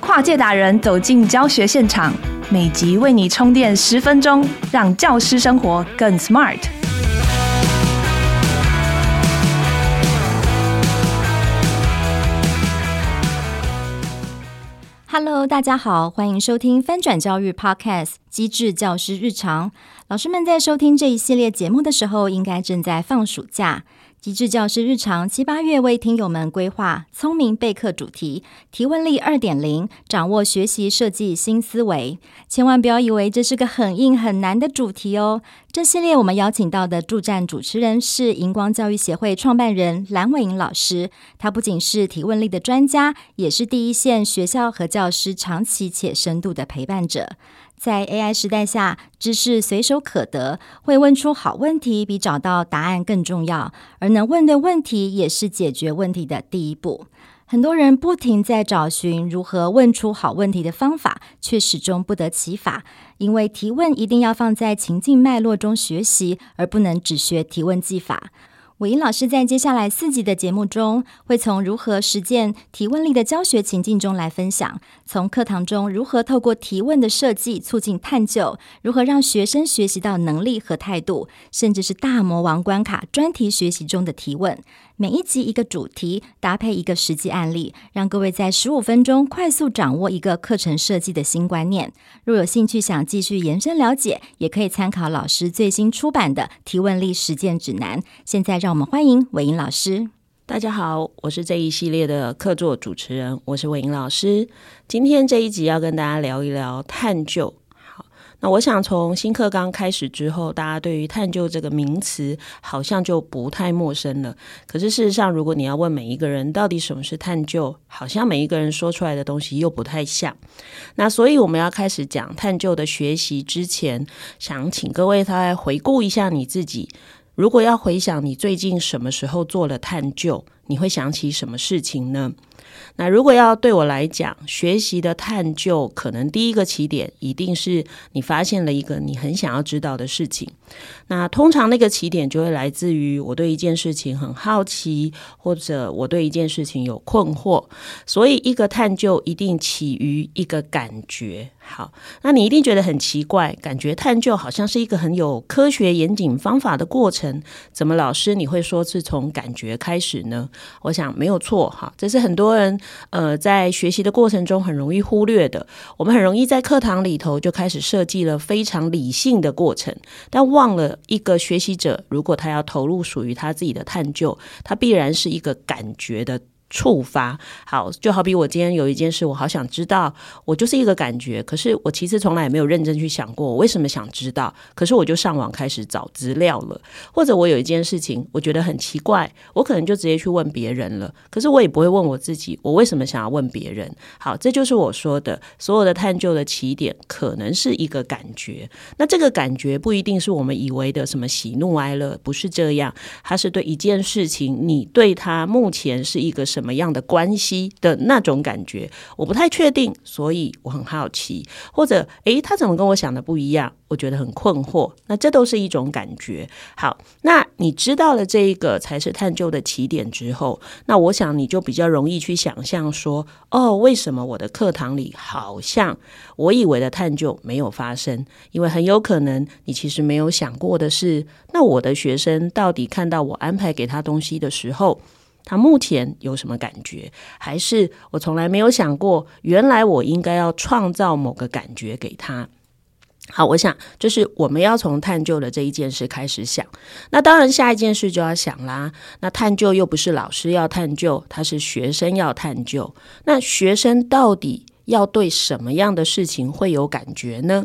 跨界达人走进教学现场，每集为你充电十分钟，让教师生活更 smart。Hello，大家好，欢迎收听翻转教育 Podcast《机智教师日常》。老师们在收听这一系列节目的时候，应该正在放暑假。机智教师日常七八月为听友们规划聪明备课主题，提问力二点零，掌握学习设计新思维。千万不要以为这是个很硬很难的主题哦。这系列我们邀请到的助战主持人是荧光教育协会创办人蓝伟莹老师，他不仅是提问力的专家，也是第一线学校和教师长期且深度的陪伴者。在 AI 时代下，知识随手可得，会问出好问题比找到答案更重要。而能问对问题，也是解决问题的第一步。很多人不停在找寻如何问出好问题的方法，却始终不得其法。因为提问一定要放在情境脉络中学习，而不能只学提问技法。伟英老师在接下来四集的节目中，会从如何实践提问力的教学情境中来分享，从课堂中如何透过提问的设计促进探究，如何让学生学习到能力和态度，甚至是大魔王关卡专题学习中的提问。每一集一个主题，搭配一个实际案例，让各位在十五分钟快速掌握一个课程设计的新观念。若有兴趣想继续延伸了解，也可以参考老师最新出版的《提问力实践指南》。现在让我们欢迎伟莹老师。大家好，我是这一系列的客座主持人，我是伟莹老师。今天这一集要跟大家聊一聊探究。那我想从新课纲开始之后，大家对于探究这个名词好像就不太陌生了。可是事实上，如果你要问每一个人到底什么是探究，好像每一个人说出来的东西又不太像。那所以我们要开始讲探究的学习之前，想请各位再回顾一下你自己。如果要回想你最近什么时候做了探究，你会想起什么事情呢？那如果要对我来讲，学习的探究，可能第一个起点一定是你发现了一个你很想要知道的事情。那通常那个起点就会来自于我对一件事情很好奇，或者我对一件事情有困惑。所以一个探究一定起于一个感觉。好，那你一定觉得很奇怪，感觉探究好像是一个很有科学严谨方法的过程，怎么老师你会说是从感觉开始呢？我想没有错，哈，这是很多人呃在学习的过程中很容易忽略的。我们很容易在课堂里头就开始设计了非常理性的过程，但忘了一个学习者，如果他要投入属于他自己的探究，他必然是一个感觉的。触发好，就好比我今天有一件事，我好想知道，我就是一个感觉。可是我其实从来也没有认真去想过，我为什么想知道。可是我就上网开始找资料了，或者我有一件事情，我觉得很奇怪，我可能就直接去问别人了。可是我也不会问我自己，我为什么想要问别人？好，这就是我说的，所有的探究的起点，可能是一个感觉。那这个感觉不一定是我们以为的什么喜怒哀乐，不是这样。它是对一件事情，你对它目前是一个什？什么样的关系的那种感觉，我不太确定，所以我很好奇，或者诶，他怎么跟我想的不一样？我觉得很困惑。那这都是一种感觉。好，那你知道了这一个才是探究的起点之后，那我想你就比较容易去想象说，哦，为什么我的课堂里好像我以为的探究没有发生？因为很有可能你其实没有想过的是，那我的学生到底看到我安排给他东西的时候，他目前有什么感觉？还是我从来没有想过，原来我应该要创造某个感觉给他。好，我想就是我们要从探究的这一件事开始想。那当然，下一件事就要想啦。那探究又不是老师要探究，他是学生要探究。那学生到底要对什么样的事情会有感觉呢？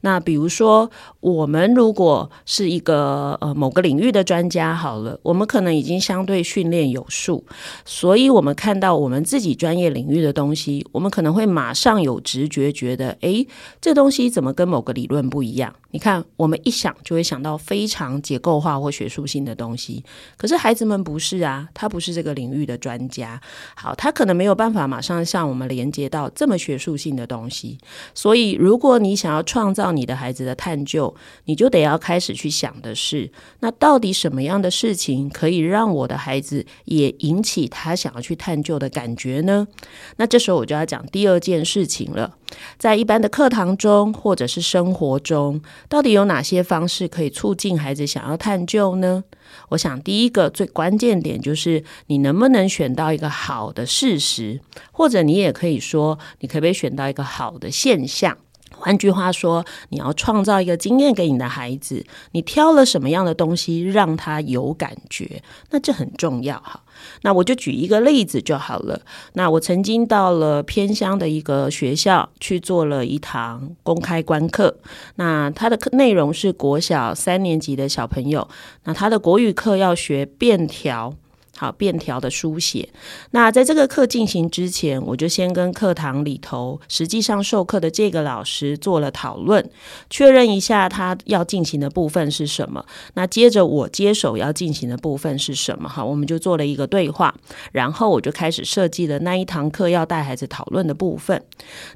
那比如说，我们如果是一个呃某个领域的专家，好了，我们可能已经相对训练有素，所以我们看到我们自己专业领域的东西，我们可能会马上有直觉觉得，诶，这东西怎么跟某个理论不一样？你看，我们一想就会想到非常结构化或学术性的东西，可是孩子们不是啊，他不是这个领域的专家，好，他可能没有办法马上像我们连接到这么。学术性的东西。所以，如果你想要创造你的孩子的探究，你就得要开始去想的是，那到底什么样的事情可以让我的孩子也引起他想要去探究的感觉呢？那这时候我就要讲第二件事情了。在一般的课堂中，或者是生活中，到底有哪些方式可以促进孩子想要探究呢？我想，第一个最关键点就是你能不能选到一个好的事实，或者你也可以说，你可不可以选到一个好的现象？换句话说，你要创造一个经验给你的孩子，你挑了什么样的东西让他有感觉？那这很重要哈。那我就举一个例子就好了。那我曾经到了偏乡的一个学校去做了一堂公开观课，那它的课内容是国小三年级的小朋友，那他的国语课要学便条。好，便条的书写。那在这个课进行之前，我就先跟课堂里头实际上授课的这个老师做了讨论，确认一下他要进行的部分是什么。那接着我接手要进行的部分是什么？哈，我们就做了一个对话，然后我就开始设计了那一堂课要带孩子讨论的部分。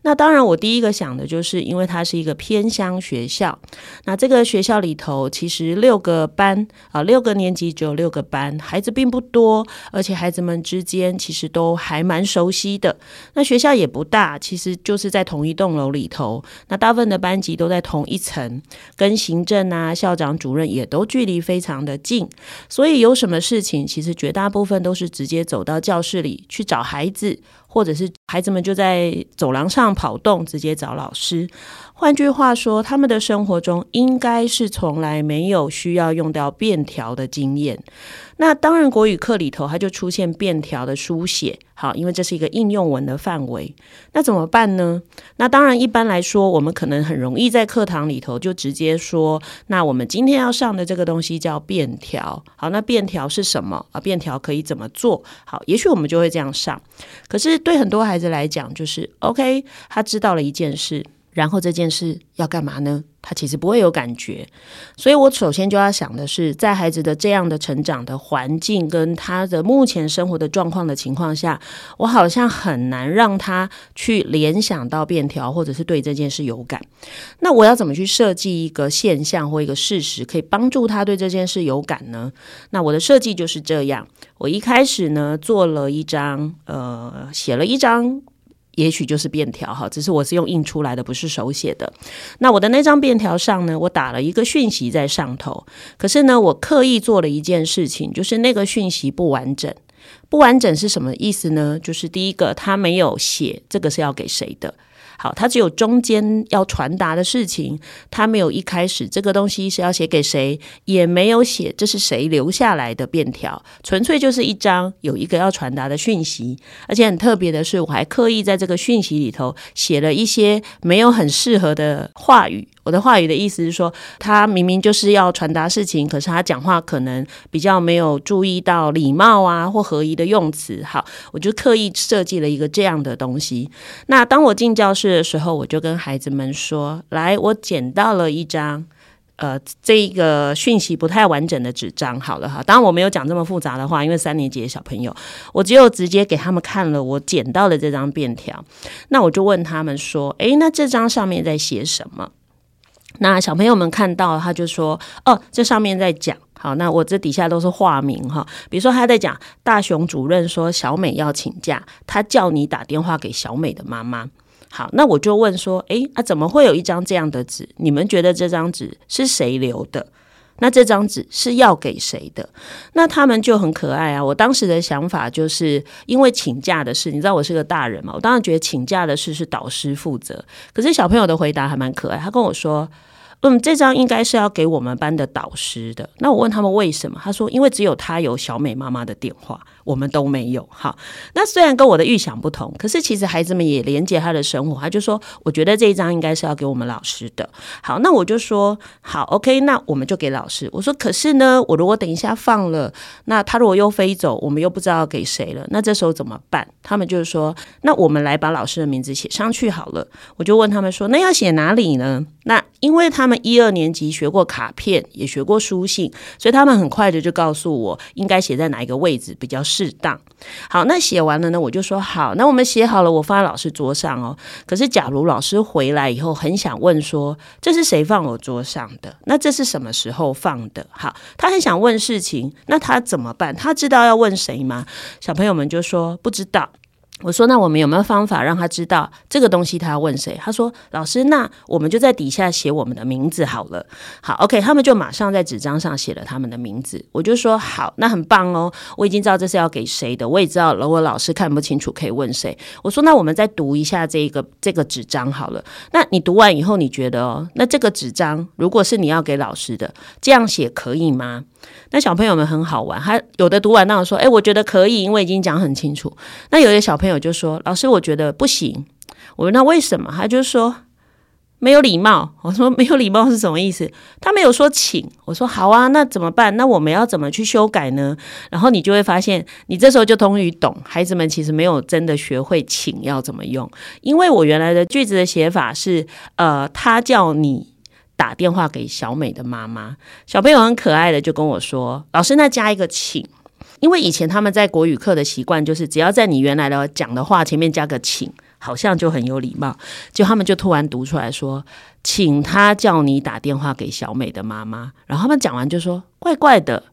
那当然，我第一个想的就是，因为它是一个偏乡学校，那这个学校里头其实六个班啊，六个年级只有六个班，孩子并不多。而且孩子们之间其实都还蛮熟悉的。那学校也不大，其实就是在同一栋楼里头。那大部分的班级都在同一层，跟行政啊、校长、主任也都距离非常的近。所以有什么事情，其实绝大部分都是直接走到教室里去找孩子，或者是孩子们就在走廊上跑动，直接找老师。换句话说，他们的生活中应该是从来没有需要用到便条的经验。那当然，国语课里头它就出现便条的书写，好，因为这是一个应用文的范围。那怎么办呢？那当然，一般来说，我们可能很容易在课堂里头就直接说，那我们今天要上的这个东西叫便条。好，那便条是什么啊？便条可以怎么做？好，也许我们就会这样上。可是对很多孩子来讲，就是 OK，他知道了一件事。然后这件事要干嘛呢？他其实不会有感觉，所以我首先就要想的是，在孩子的这样的成长的环境跟他的目前生活的状况的情况下，我好像很难让他去联想到便条，或者是对这件事有感。那我要怎么去设计一个现象或一个事实，可以帮助他对这件事有感呢？那我的设计就是这样，我一开始呢做了一张，呃，写了一张。也许就是便条哈，只是我是用印出来的，不是手写的。那我的那张便条上呢，我打了一个讯息在上头。可是呢，我刻意做了一件事情，就是那个讯息不完整。不完整是什么意思呢？就是第一个，他没有写这个是要给谁的。好，他只有中间要传达的事情，他没有一开始这个东西是要写给谁，也没有写这是谁留下来的便条，纯粹就是一张有一个要传达的讯息，而且很特别的是，我还刻意在这个讯息里头写了一些没有很适合的话语。我的话语的意思是说，他明明就是要传达事情，可是他讲话可能比较没有注意到礼貌啊或合宜的用词。好，我就刻意设计了一个这样的东西。那当我进教室的时候，我就跟孩子们说：“来，我捡到了一张，呃，这一个讯息不太完整的纸张。好了哈，当然我没有讲这么复杂的话，因为三年级的小朋友，我只有直接给他们看了我捡到的这张便条。那我就问他们说：诶，那这张上面在写什么？”那小朋友们看到，他就说：“哦，这上面在讲。好，那我这底下都是化名哈。比如说他在讲大熊主任说小美要请假，他叫你打电话给小美的妈妈。好，那我就问说：诶，啊，怎么会有一张这样的纸？你们觉得这张纸是谁留的？”那这张纸是要给谁的？那他们就很可爱啊！我当时的想法就是，因为请假的事，你知道我是个大人嘛，我当然觉得请假的事是导师负责。可是小朋友的回答还蛮可爱，他跟我说。嗯，这张应该是要给我们班的导师的。那我问他们为什么？他说，因为只有他有小美妈妈的电话，我们都没有。好，那虽然跟我的预想不同，可是其实孩子们也连接他的生活。他就说，我觉得这一张应该是要给我们老师的。好，那我就说好，OK，那我们就给老师。我说，可是呢，我如果等一下放了，那他如果又飞走，我们又不知道给谁了，那这时候怎么办？他们就是说，那我们来把老师的名字写上去好了。我就问他们说，那要写哪里呢？那因为他们一二年级学过卡片，也学过书信，所以他们很快的就告诉我应该写在哪一个位置比较适当。好，那写完了呢，我就说好，那我们写好了，我放在老师桌上哦。可是假如老师回来以后很想问说，这是谁放我桌上的？那这是什么时候放的？好，他很想问事情，那他怎么办？他知道要问谁吗？小朋友们就说不知道。我说：“那我们有没有方法让他知道这个东西他要问谁？”他说：“老师，那我们就在底下写我们的名字好了。”好，OK，他们就马上在纸张上写了他们的名字。我就说：“好，那很棒哦，我已经知道这是要给谁的，我也知道如果老师看不清楚可以问谁。”我说：“那我们再读一下这个这个纸张好了。那你读完以后，你觉得哦，那这个纸张如果是你要给老师的，这样写可以吗？”那小朋友们很好玩，他有的读完那我说：“哎，我觉得可以，因为已经讲很清楚。”那有的小朋友友就说：“老师，我觉得不行。”我问他为什么，他就说：“没有礼貌。”我说：“没有礼貌是什么意思？”他没有说请。我说：“好啊，那怎么办？那我们要怎么去修改呢？”然后你就会发现，你这时候就终于懂，孩子们其实没有真的学会请要怎么用，因为我原来的句子的写法是：呃，他叫你。打电话给小美的妈妈，小朋友很可爱的就跟我说：“老师，那加一个请，因为以前他们在国语课的习惯就是，只要在你原来的讲的话前面加个请，好像就很有礼貌。就他们就突然读出来说，请他叫你打电话给小美的妈妈。然后他们讲完就说怪怪的，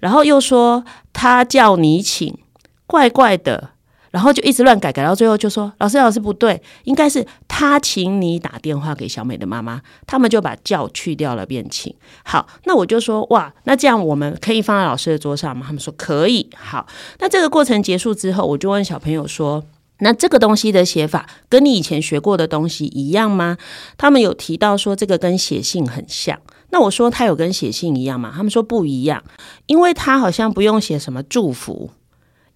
然后又说他叫你请，怪怪的。”然后就一直乱改，改到最后就说：“老师，老师不对，应该是他请你打电话给小美的妈妈。”他们就把叫去掉了，变请。好，那我就说：“哇，那这样我们可以放在老师的桌上吗？”他们说：“可以。”好，那这个过程结束之后，我就问小朋友说：“那这个东西的写法跟你以前学过的东西一样吗？”他们有提到说这个跟写信很像。那我说他有跟写信一样吗？他们说不一样，因为他好像不用写什么祝福。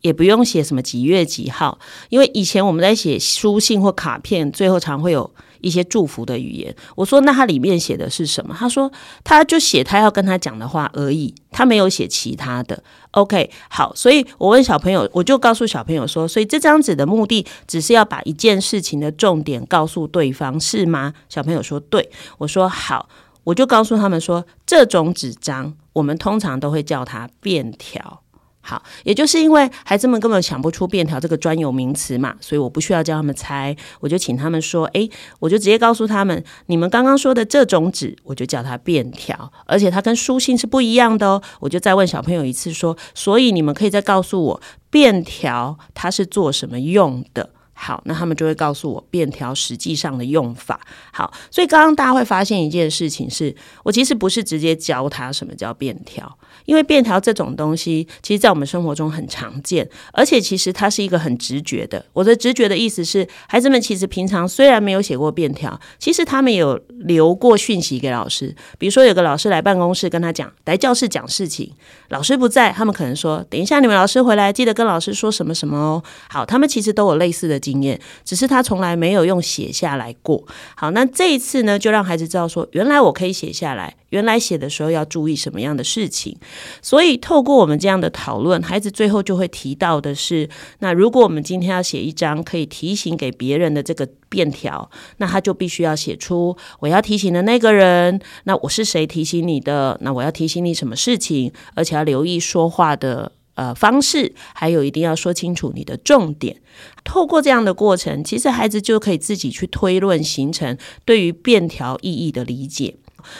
也不用写什么几月几号，因为以前我们在写书信或卡片，最后常会有一些祝福的语言。我说，那他里面写的是什么？他说他就写他要跟他讲的话而已，他没有写其他的。OK，好，所以我问小朋友，我就告诉小朋友说，所以这张纸的目的只是要把一件事情的重点告诉对方，是吗？小朋友说对，我说好，我就告诉他们说，这种纸张我们通常都会叫它便条。好，也就是因为孩子们根本想不出便条这个专有名词嘛，所以我不需要教他们猜，我就请他们说，诶，我就直接告诉他们，你们刚刚说的这种纸，我就叫它便条，而且它跟书信是不一样的哦。我就再问小朋友一次说，所以你们可以再告诉我，便条它是做什么用的？好，那他们就会告诉我便条实际上的用法。好，所以刚刚大家会发现一件事情是，我其实不是直接教他什么叫便条。因为便条这种东西，其实，在我们生活中很常见，而且其实它是一个很直觉的。我的直觉的意思是，孩子们其实平常虽然没有写过便条，其实他们有留过讯息给老师。比如说，有个老师来办公室跟他讲，来教室讲事情，老师不在，他们可能说：“等一下，你们老师回来，记得跟老师说什么什么哦。”好，他们其实都有类似的经验，只是他从来没有用写下来过。好，那这一次呢，就让孩子知道说，原来我可以写下来。原来写的时候要注意什么样的事情，所以透过我们这样的讨论，孩子最后就会提到的是：那如果我们今天要写一张可以提醒给别人的这个便条，那他就必须要写出我要提醒的那个人，那我是谁提醒你的？那我要提醒你什么事情？而且要留意说话的呃方式，还有一定要说清楚你的重点。透过这样的过程，其实孩子就可以自己去推论，形成对于便条意义的理解。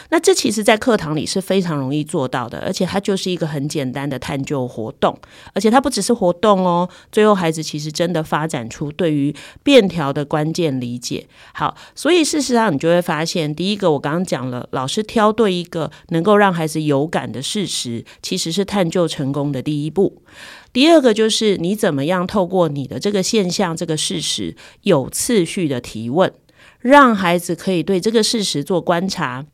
那这其实，在课堂里是非常容易做到的，而且它就是一个很简单的探究活动，而且它不只是活动哦，最后孩子其实真的发展出对于便条的关键理解。好，所以事实上你就会发现，第一个我刚刚讲了，老师挑对一个能够让孩子有感的事实，其实是探究成功的第一步。第二个就是你怎么样透过你的这个现象、这个事实，有次序的提问，让孩子可以对这个事实做观察。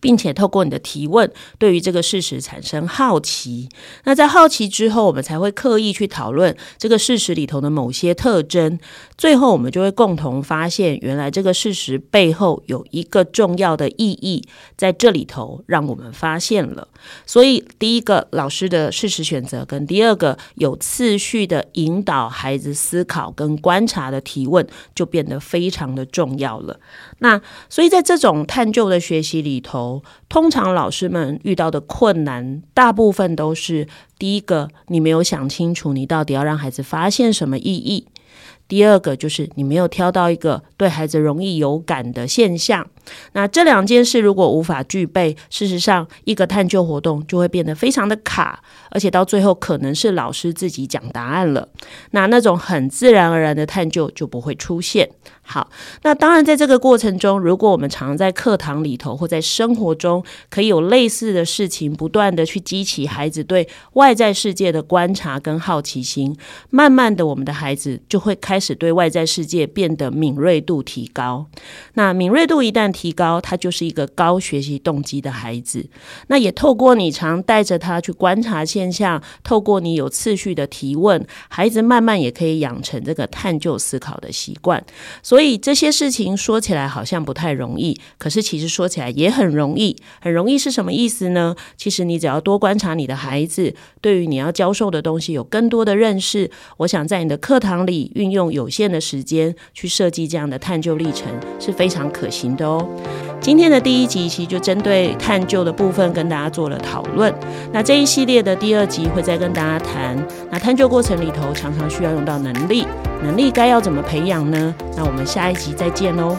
并且透过你的提问，对于这个事实产生好奇。那在好奇之后，我们才会刻意去讨论这个事实里头的某些特征。最后，我们就会共同发现，原来这个事实背后有一个重要的意义在这里头，让我们发现了。所以，第一个老师的事实选择，跟第二个有次序的引导孩子思考跟观察的提问，就变得非常的重要了。那所以在这种探究的学习里头，通常老师们遇到的困难，大部分都是第一个，你没有想清楚，你到底要让孩子发现什么意义。第二个就是你没有挑到一个对孩子容易有感的现象，那这两件事如果无法具备，事实上一个探究活动就会变得非常的卡，而且到最后可能是老师自己讲答案了，那那种很自然而然的探究就不会出现。好，那当然在这个过程中，如果我们常在课堂里头或在生活中可以有类似的事情，不断的去激起孩子对外在世界的观察跟好奇心，慢慢的我们的孩子就会开。始对外在世界变得敏锐度提高，那敏锐度一旦提高，他就是一个高学习动机的孩子。那也透过你常带着他去观察现象，透过你有次序的提问，孩子慢慢也可以养成这个探究思考的习惯。所以这些事情说起来好像不太容易，可是其实说起来也很容易。很容易是什么意思呢？其实你只要多观察你的孩子，对于你要教授的东西有更多的认识。我想在你的课堂里运用。有限的时间去设计这样的探究历程是非常可行的哦。今天的第一集其实就针对探究的部分跟大家做了讨论。那这一系列的第二集会再跟大家谈，那探究过程里头常常需要用到能力，能力该要怎么培养呢？那我们下一集再见喽。